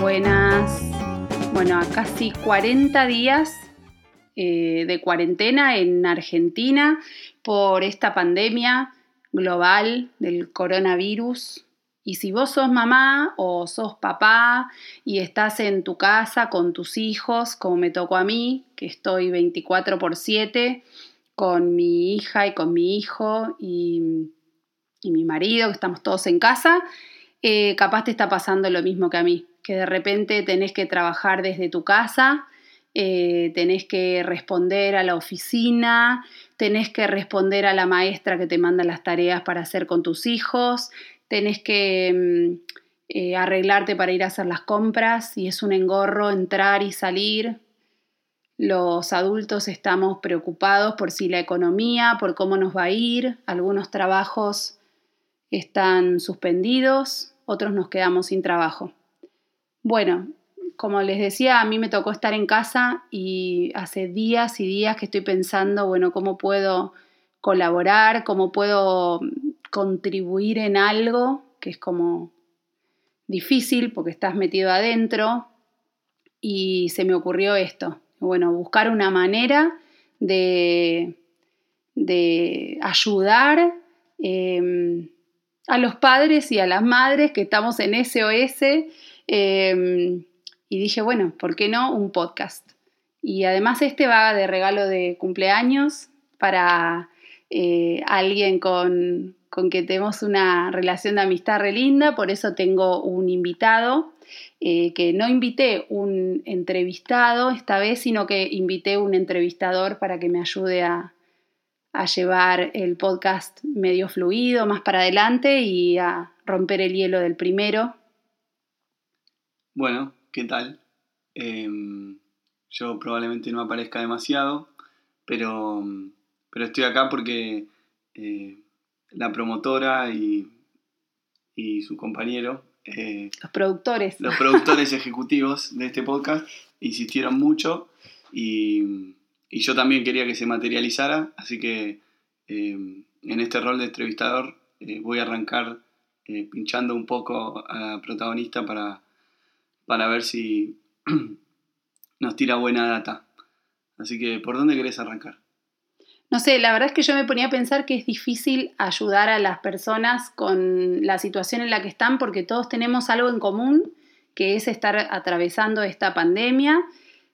buenas. Bueno, a casi 40 días eh, de cuarentena en Argentina por esta pandemia global del coronavirus. Y si vos sos mamá o sos papá y estás en tu casa con tus hijos, como me tocó a mí, que estoy 24 por 7 con mi hija y con mi hijo y, mi marido, que estamos todos en casa, eh, capaz te está pasando lo mismo que a mí, que de repente tenés que trabajar desde tu casa, eh, tenés que responder a la oficina, tenés que responder a la maestra que te manda las tareas para hacer con tus hijos, tenés que mm, eh, arreglarte para ir a hacer las compras y es un engorro entrar y salir. Los adultos estamos preocupados por si la economía, por cómo nos va a ir. Algunos trabajos están suspendidos, otros nos quedamos sin trabajo. Bueno, como les decía, a mí me tocó estar en casa y hace días y días que estoy pensando, bueno, cómo puedo colaborar, cómo puedo contribuir en algo que es como difícil porque estás metido adentro y se me ocurrió esto. Bueno, buscar una manera de, de ayudar em, a los padres y a las madres que estamos en SOS. Em, y dije, bueno, ¿por qué no un podcast? Y además este va de regalo de cumpleaños para eh, alguien con, con que tenemos una relación de amistad re linda, por eso tengo un invitado, eh, que no invité un entrevistado esta vez, sino que invité un entrevistador para que me ayude a, a llevar el podcast medio fluido, más para adelante y a romper el hielo del primero. Bueno, ¿qué tal? Em, yo probablemente no aparezca demasiado, pero, pero estoy acá porque eh, la promotora y, su compañero. Eh, los productores. Los productores ejecutivos de este podcast insistieron mucho y, yo también quería que se materializara, así que eh, en este rol de entrevistador eh, voy a arrancar pinchando un poco a la protagonista para, para ver si nos tira buena data. Así que, ¿por dónde querés arrancar? No sé, la verdad es que yo me ponía a pensar que es difícil ayudar a las personas con la situación en la que están porque todos tenemos algo en común, que es estar atravesando esta pandemia,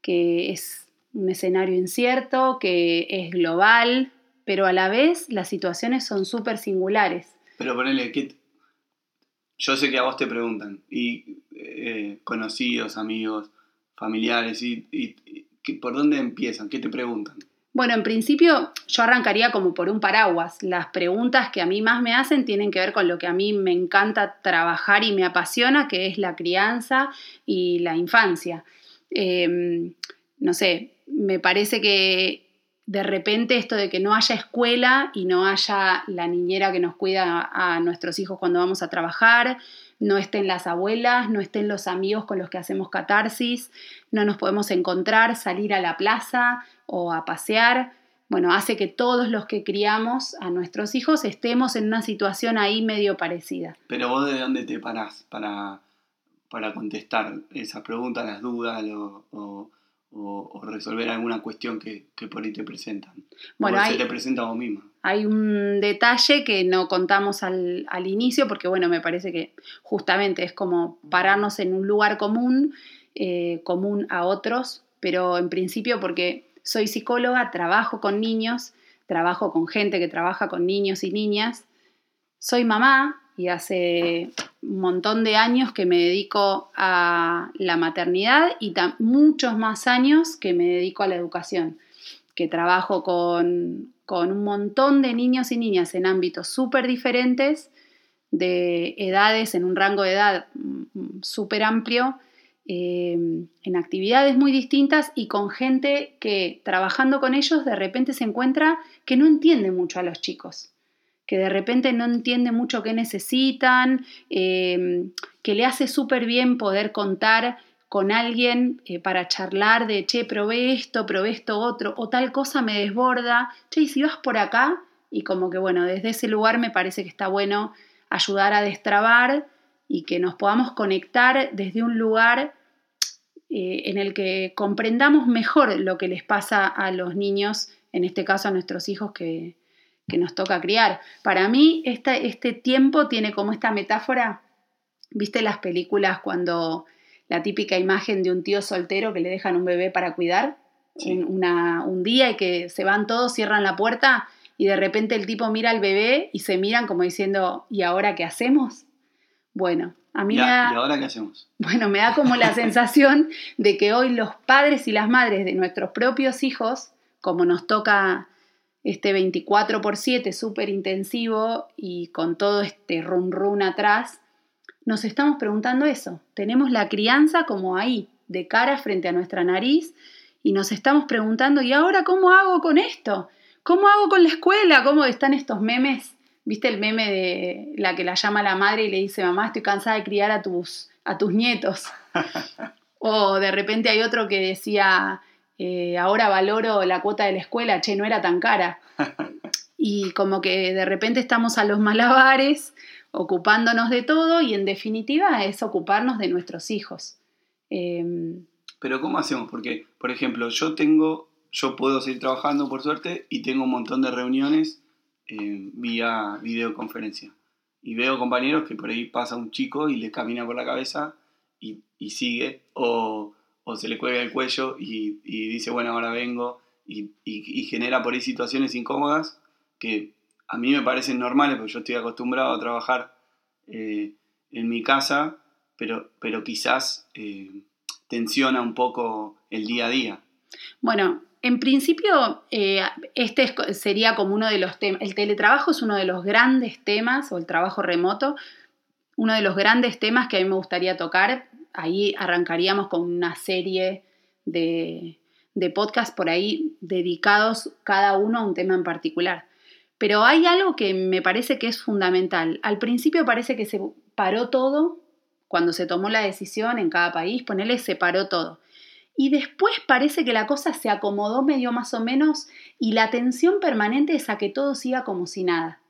que es un escenario incierto, que es global, pero a la vez las situaciones son súper singulares. Pero ponele, que yo sé que a vos te preguntan, y eh, conocidos, amigos, familiares, y, ¿por dónde empiezan? ¿Qué te preguntan? Bueno, en principio yo arrancaría como por un paraguas. Las preguntas que a mí más me hacen tienen que ver con lo que a mí me encanta trabajar y me apasiona, que es la crianza y la infancia. Em, no sé, me parece que de repente esto de que no haya escuela y no haya la niñera que nos cuida a nuestros hijos cuando vamos a trabajar, no estén las abuelas, no estén los amigos con los que hacemos catarsis, no nos podemos encontrar, salir a la plaza o a pasear. Bueno, hace que todos los que criamos a nuestros hijos estemos en una situación ahí medio parecida. Pero vos de dónde te parás para, para contestar esa pregunta, las dudas o, resolver alguna cuestión que, por ahí te presentan. Bueno, se te presenta a vos misma hay un detalle que no contamos al, inicio porque, bueno, me parece que justamente es como pararnos en un lugar común, eh, común a otros, pero en principio porque soy psicóloga, trabajo con niños, trabajo con gente que trabaja con niños y niñas, soy mamá y hace un montón de años que me dedico a la maternidad y muchos más años que me dedico a la educación, que trabajo con, con un montón de niños y niñas en ámbitos súper diferentes, de edades, en un rango de edad mm, súper amplio, em, en actividades muy distintas y con gente que trabajando con ellos de repente se encuentra que no entiende mucho a los chicos, que de repente no entiende mucho qué necesitan, em, que le hace súper bien poder contar con alguien eh, para charlar de, che, probé esto, probé esto otro, o tal cosa me desborda, che, y si vas por acá, y como que bueno, desde ese lugar me parece que está bueno ayudar a destrabar y que nos podamos conectar desde un lugar eh, en el que comprendamos mejor lo que les pasa a los niños, en este caso a nuestros hijos que, nos toca criar. Para mí este tiempo tiene como esta metáfora, viste las películas cuando la típica imagen de un tío soltero que le dejan un bebé para cuidar un día y que se van todos, cierran la puerta y de repente el tipo mira al bebé y se miran como diciendo, ¿y ahora qué hacemos? Bueno, a mí me da... ¿Y ahora qué hacemos? Bueno, me da como la sensación de que hoy los padres y las madres de nuestros propios hijos, como nos toca este 24 por 7 súper intensivo y con todo este run run atrás, nos estamos preguntando eso. Tenemos la crianza como ahí, de cara frente a nuestra nariz, y nos estamos preguntando, ¿y ahora cómo hago con esto? ¿Cómo hago con la escuela? ¿Cómo están estos memes ¿Viste el meme de la que la llama la madre y le dice, mamá, estoy cansada de criar a tus, a tus nietos? o de repente hay otro que decía, eh, ahora valoro la cuota de la escuela, che, no era tan cara. y como que de repente estamos a los malabares, ocupándonos de todo y en definitiva es ocuparnos de nuestros hijos. Em, Pero ¿cómo hacemos? Porque, por ejemplo, yo tengo, yo puedo seguir trabajando por suerte y tengo un montón de reuniones eh, vía videoconferencia. Y veo compañeros que por ahí pasa un chico y le camina por la cabeza y, sigue, o, se le cuelga el cuello y, dice, bueno, ahora vengo, y, genera por ahí situaciones incómodas que a mí me parecen normales, porque yo estoy acostumbrado a trabajar eh, en mi casa, pero, pero quizás eh, tensiona un poco el día a día. Bueno, en principio, eh, este sería como uno de los temas, el teletrabajo es uno de los grandes temas, o el trabajo remoto, uno de los grandes temas que a mí me gustaría tocar. Ahí arrancaríamos con una serie de, de podcasts por ahí dedicados cada uno a un tema en particular. Pero hay algo que me parece que es fundamental. Al principio parece que se paró todo, cuando se tomó la decisión en cada país, ponerle se paró todo y después parece que la cosa se acomodó medio más o menos y la tensión permanente es a que todo siga como si nada.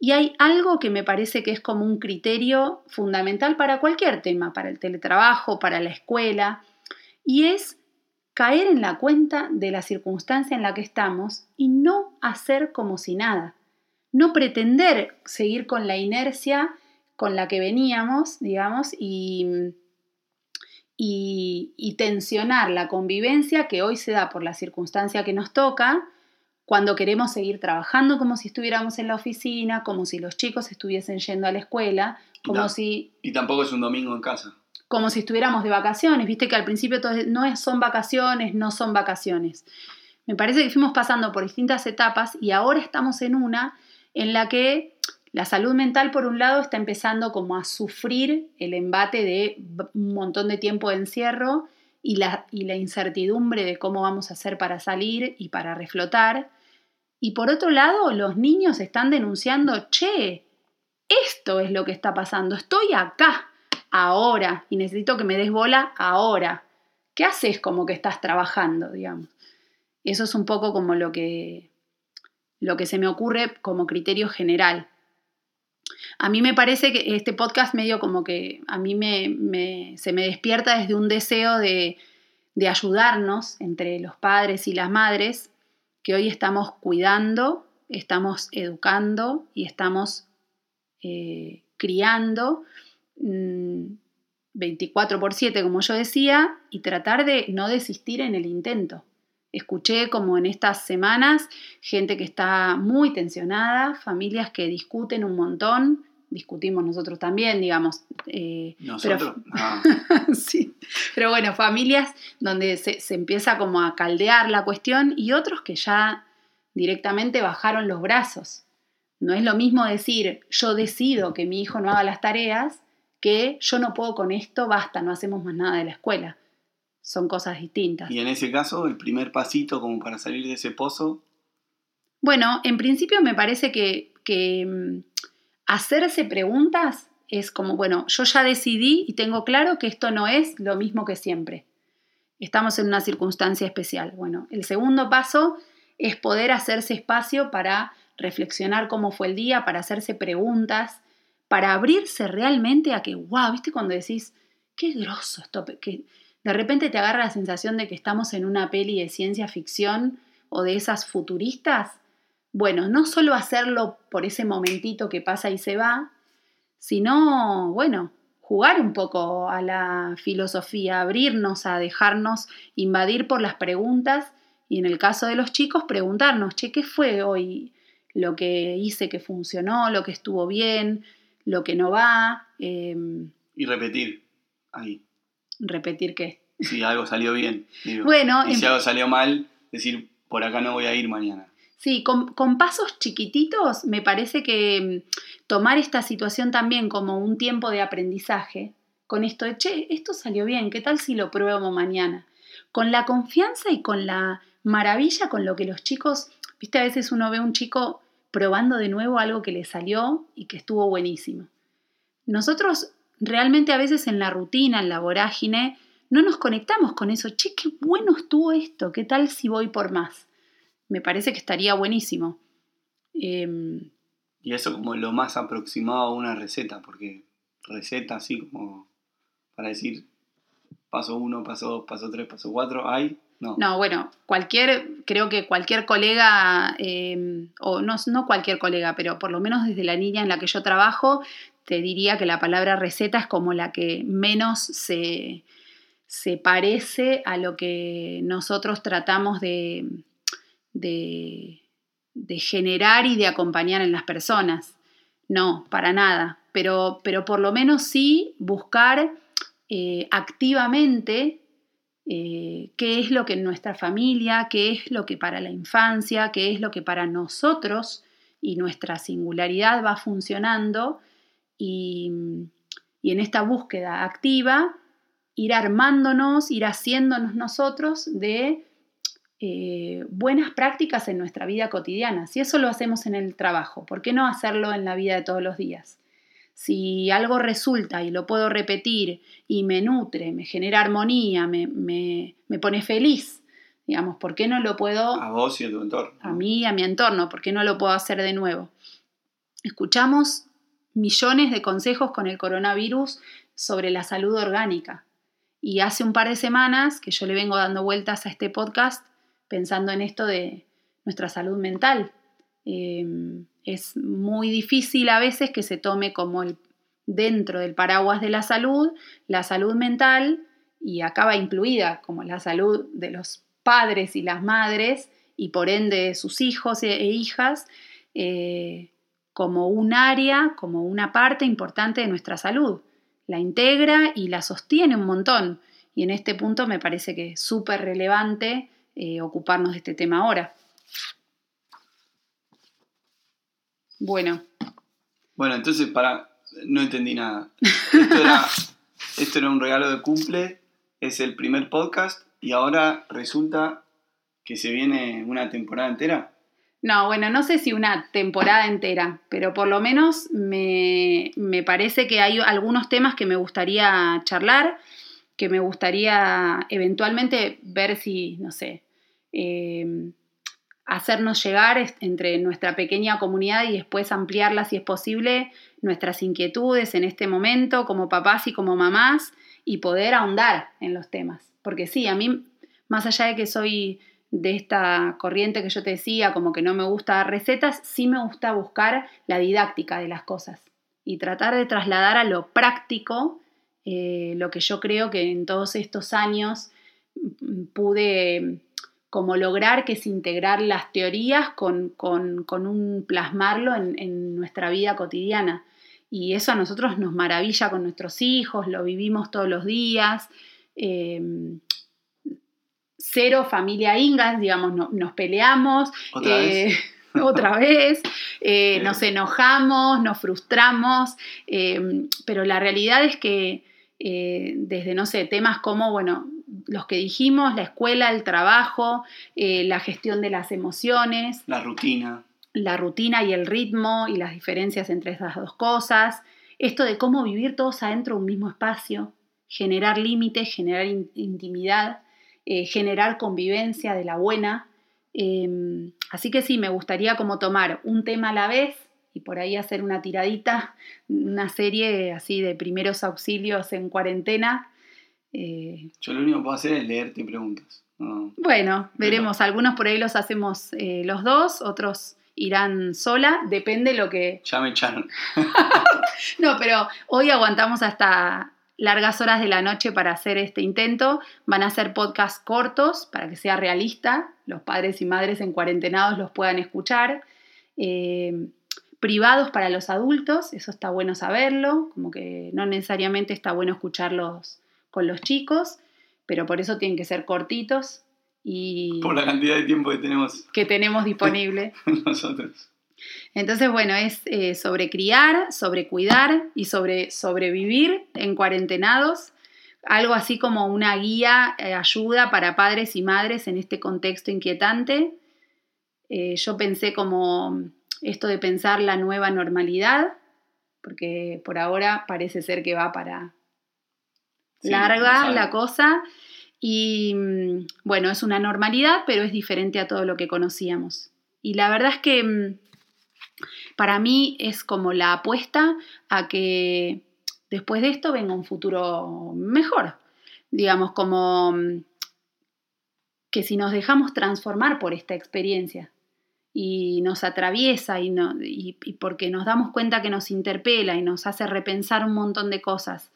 Y hay algo que me parece que es como un criterio fundamental para cualquier tema, para el teletrabajo, para la escuela, y es caer en la cuenta de la circunstancia en la que estamos y no hacer como si nada. No pretender seguir con la inercia con la que veníamos, digamos, y y, tensionar la convivencia que hoy se da por la circunstancia que nos toca cuando queremos seguir trabajando como si estuviéramos en la oficina, como si los chicos estuviesen yendo a la escuela, como si... Y tampoco es un domingo en casa. Como si estuviéramos de vacaciones, viste que al principio no son vacaciones, no son vacaciones. Me parece que fuimos pasando por distintas etapas y ahora estamos en una en la que la salud mental, por un lado, está empezando como a sufrir el embate de un montón de tiempo de encierro y la, y la incertidumbre de cómo vamos a hacer para salir y para reflotar. Y por otro lado, los niños están denunciando, che, esto es lo que está pasando, estoy acá, ahora, y necesito que me des bola ahora. ¿Qué haces como que estás trabajando, digamos? Eso es un poco como lo que, lo que se me ocurre como criterio general. A mí me parece que este podcast medio como que a mí me, se me despierta desde un deseo de, ayudarnos entre los padres y las madres que hoy estamos cuidando, estamos educando y estamos eh, criando 24 mm, por 7, como yo decía, y tratar de no desistir en el intento. Escuché como en estas semanas gente que está muy tensionada, familias que discuten un montón, discutimos nosotros también, digamos. Eh, ¿Nosotros? Pero, ah. sí, pero bueno, familias donde se, se, empieza como a caldear la cuestión y otros que ya directamente bajaron los brazos. No es lo mismo decir yo decido que mi hijo no haga las tareas que yo no puedo con esto, basta, no hacemos más nada de la escuela son cosas distintas. Y en ese caso, el primer pasito como para salir de ese pozo. Bueno, en principio me parece que, mm, hacerse preguntas es como, bueno, yo ya decidí y tengo claro que esto no es lo mismo que siempre. Estamos en una circunstancia especial. Bueno, el segundo paso es poder hacerse espacio para reflexionar cómo fue el día, para hacerse preguntas, para abrirse realmente a que, wow, ¿viste cuando decís, qué grosso esto? Que de repente te agarra la sensación de que estamos en una peli de ciencia ficción o de esas futuristas. Bueno, no solo hacerlo por ese momentito que pasa y se va, sino, bueno, jugar un poco a la filosofía, abrirnos a dejarnos invadir por las preguntas y en el caso de los chicos preguntarnos, che, ¿qué fue hoy lo que hice que funcionó, lo que estuvo bien, lo que no va? Em, y repetir ahí. ¿Repetir qué? Si algo salió bien. bueno, y si algo salió mal, decir, por acá no voy a ir mañana. Sí, con, pasos chiquititos me parece que mm, tomar esta situación también como un tiempo de aprendizaje, con esto de, che, esto salió bien, ¿qué tal si lo pruebo mañana? Con la confianza y con la maravilla con lo que los chicos, viste, a veces uno ve a un chico probando de nuevo algo que le salió y que estuvo buenísimo. Nosotros realmente a veces en la rutina, en la vorágine, no nos conectamos con eso, che, qué bueno estuvo esto, ¿qué tal si voy por más? Me parece que estaría buenísimo. Em, y eso como lo más aproximado a una receta, porque receta así como para decir paso uno, paso dos, paso tres, paso cuatro, hay. No. no, bueno, cualquier, creo que cualquier colega, em, o no, no cualquier colega, pero por lo menos desde la niña en la que yo trabajo, te diría que la palabra receta es como la que menos se, se parece a lo que nosotros tratamos de, de, generar y de acompañar en las personas. No, para nada. Pero, pero por lo menos sí buscar eh, activamente eh, qué es lo que en nuestra familia, qué es lo que para la infancia, qué es lo que para nosotros y nuestra singularidad va funcionando y, y en esta búsqueda activa ir armándonos, ir haciéndonos nosotros de eh, buenas prácticas en nuestra vida cotidiana. Si eso lo hacemos en el trabajo, ¿por qué no hacerlo en la vida de todos los días? Si algo resulta y lo puedo repetir y me nutre, me genera armonía, me, me, pone feliz, digamos, ¿por qué no lo puedo... A vos y a tu entorno. A mí y a mi entorno, ¿por qué no lo puedo hacer de nuevo? Escuchamos millones de consejos con el coronavirus sobre la salud orgánica. Y hace un par de semanas que yo le vengo dando vueltas a este podcast, pensando en esto de nuestra salud mental. Em, es muy difícil a veces que se tome como el, dentro del paraguas de la salud la salud mental y acaba incluida como la salud de los padres y las madres y por ende sus hijos e, e hijas eh, como un área, como una parte importante de nuestra salud. La integra y la sostiene un montón. Y en este punto me parece que es súper relevante eh, ocuparnos de este tema ahora. Bueno. Bueno, entonces para. No entendí nada. Esto era, esto era un regalo de cumple, es el primer podcast y ahora resulta que se viene una temporada entera. No, bueno, no sé si una temporada entera, pero por lo menos me, me, parece que hay algunos temas que me gustaría charlar, que me gustaría eventualmente ver si, no sé, Em, hacernos llegar entre nuestra pequeña comunidad y después ampliarla si es posible, nuestras inquietudes en este momento como papás y como mamás y poder ahondar en los temas. Porque sí, a mí, más allá de que soy de esta corriente que yo te decía, como que no me gusta dar recetas, sí me gusta buscar la didáctica de las cosas y tratar de trasladar a lo práctico eh, lo que yo creo que en todos estos años mm, pude como lograr que se integrar las teorías con, un plasmarlo en, nuestra vida cotidiana. Y eso a nosotros nos maravilla con nuestros hijos, lo vivimos todos los días. Em, cero familia Ingas, digamos, nos peleamos. Otra vez. Eh, otra vez, eh, nos enojamos, nos frustramos, em, pero la realidad es que eh, desde, no sé, temas como, bueno, los que dijimos, la escuela, el trabajo, eh, la gestión de las emociones. La rutina. La rutina y el ritmo y las diferencias entre esas dos cosas. Esto de cómo vivir todos adentro de un mismo espacio, generar límites, generar intimidad, eh, generar convivencia de la buena. Em, así que sí, me gustaría como tomar un tema a la vez y por ahí hacer una tiradita, una serie así de primeros auxilios en cuarentena. Eh, Yo lo único que puedo hacer es leerte preguntas. bueno, veremos. Algunos por ahí los hacemos eh, los dos, otros irán sola, depende lo que... Ya me echaron. no, pero hoy aguantamos hasta largas horas de la noche para hacer este intento. Van a ser podcasts cortos para que sea realista, los padres y madres en cuarentenados los puedan escuchar. Eh, privados para los adultos, eso está bueno saberlo, como que no necesariamente está bueno escucharlos con los chicos, pero por eso tienen que ser cortitos y... Por la cantidad de tiempo que tenemos. Que tenemos disponible. Nosotros. Entonces, bueno, es eh, sobre criar, sobre cuidar y sobre sobrevivir en cuarentenados. Algo así como una guía, eh, ayuda para padres y madres en este contexto inquietante. Eh, yo pensé como esto de pensar la nueva normalidad, porque por ahora parece ser que va para larga la cosa. Y mm, bueno, es una normalidad, pero es diferente a todo lo que conocíamos. Y la verdad es que mm, para mí es como la apuesta a que después de esto venga un futuro mejor. Digamos, como mm, que si nos dejamos transformar por esta experiencia y nos atraviesa y, y, porque nos damos cuenta que nos interpela y nos hace repensar un montón de cosas,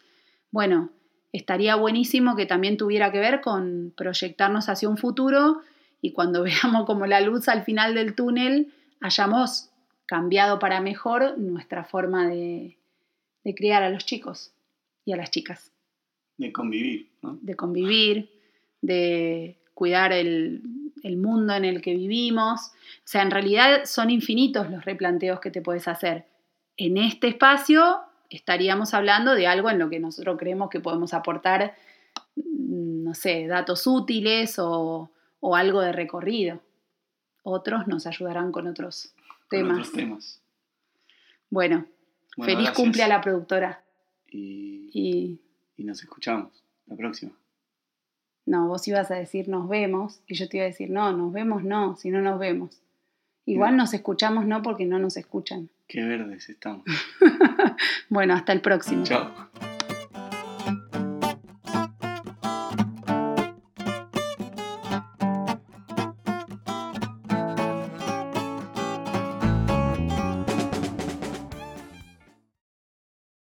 bueno, estaría buenísimo que también tuviera que ver con proyectarnos hacia un futuro y cuando veamos como la luz al final del túnel hayamos cambiado para mejor nuestra forma de, criar a los chicos y a las chicas. De convivir, ¿no? De convivir, de cuidar el, mundo en el que vivimos. O sea, en realidad son infinitos los replanteos que te puedes hacer. En este espacio estaríamos hablando de algo en lo que nosotros creemos que podemos aportar, mm, no sé, datos útiles o, o algo de recorrido. Otros nos ayudarán con otros temas. Bueno, feliz cumple a la productora. Y, y, nos escuchamos la próxima. No, vos ibas a decir nos vemos y yo te iba a decir no, nos vemos no, si no nos vemos. Igual nos escuchamos no porque no nos escuchan. Qué verdes estamos. bueno, hasta el próximo. Chao.